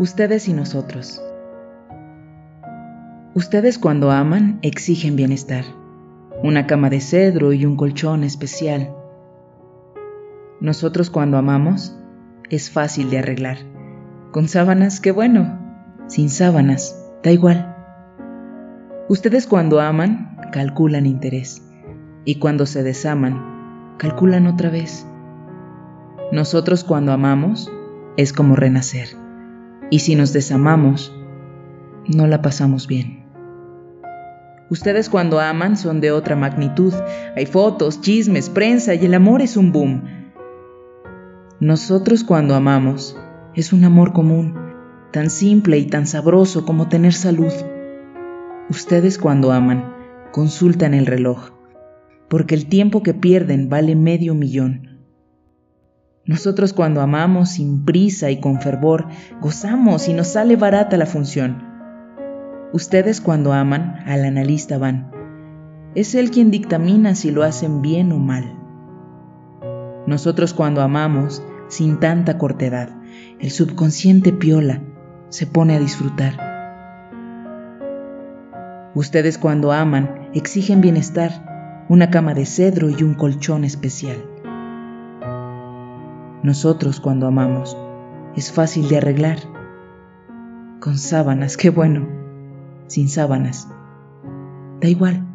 Ustedes y nosotros. Ustedes cuando aman exigen bienestar, una cama de cedro y un colchón especial. Nosotros cuando amamos es fácil de arreglar, con sábanas, qué bueno, sin sábanas, da igual. Ustedes cuando aman calculan interés y cuando se desaman calculan otra vez. Nosotros cuando amamos es como renacer. Y si nos desamamos, no la pasamos bien. Ustedes cuando aman son de otra magnitud. Hay fotos, chismes, prensa y el amor es un boom. Nosotros cuando amamos es un amor común, tan simple y tan sabroso como tener salud. Ustedes cuando aman consultan el reloj, porque el tiempo que pierden vale medio millón. Nosotros cuando amamos sin prisa y con fervor, gozamos y nos sale barata la función. Ustedes cuando aman, al analista van. Es él quien dictamina si lo hacen bien o mal. Nosotros cuando amamos, sin tanta cortedad, el subconsciente piola, se pone a disfrutar. Ustedes cuando aman, exigen bienestar, una cama de cedro y un colchón especial. Nosotros cuando amamos es fácil de arreglar. Con sábanas, qué bueno. Sin sábanas. Da igual.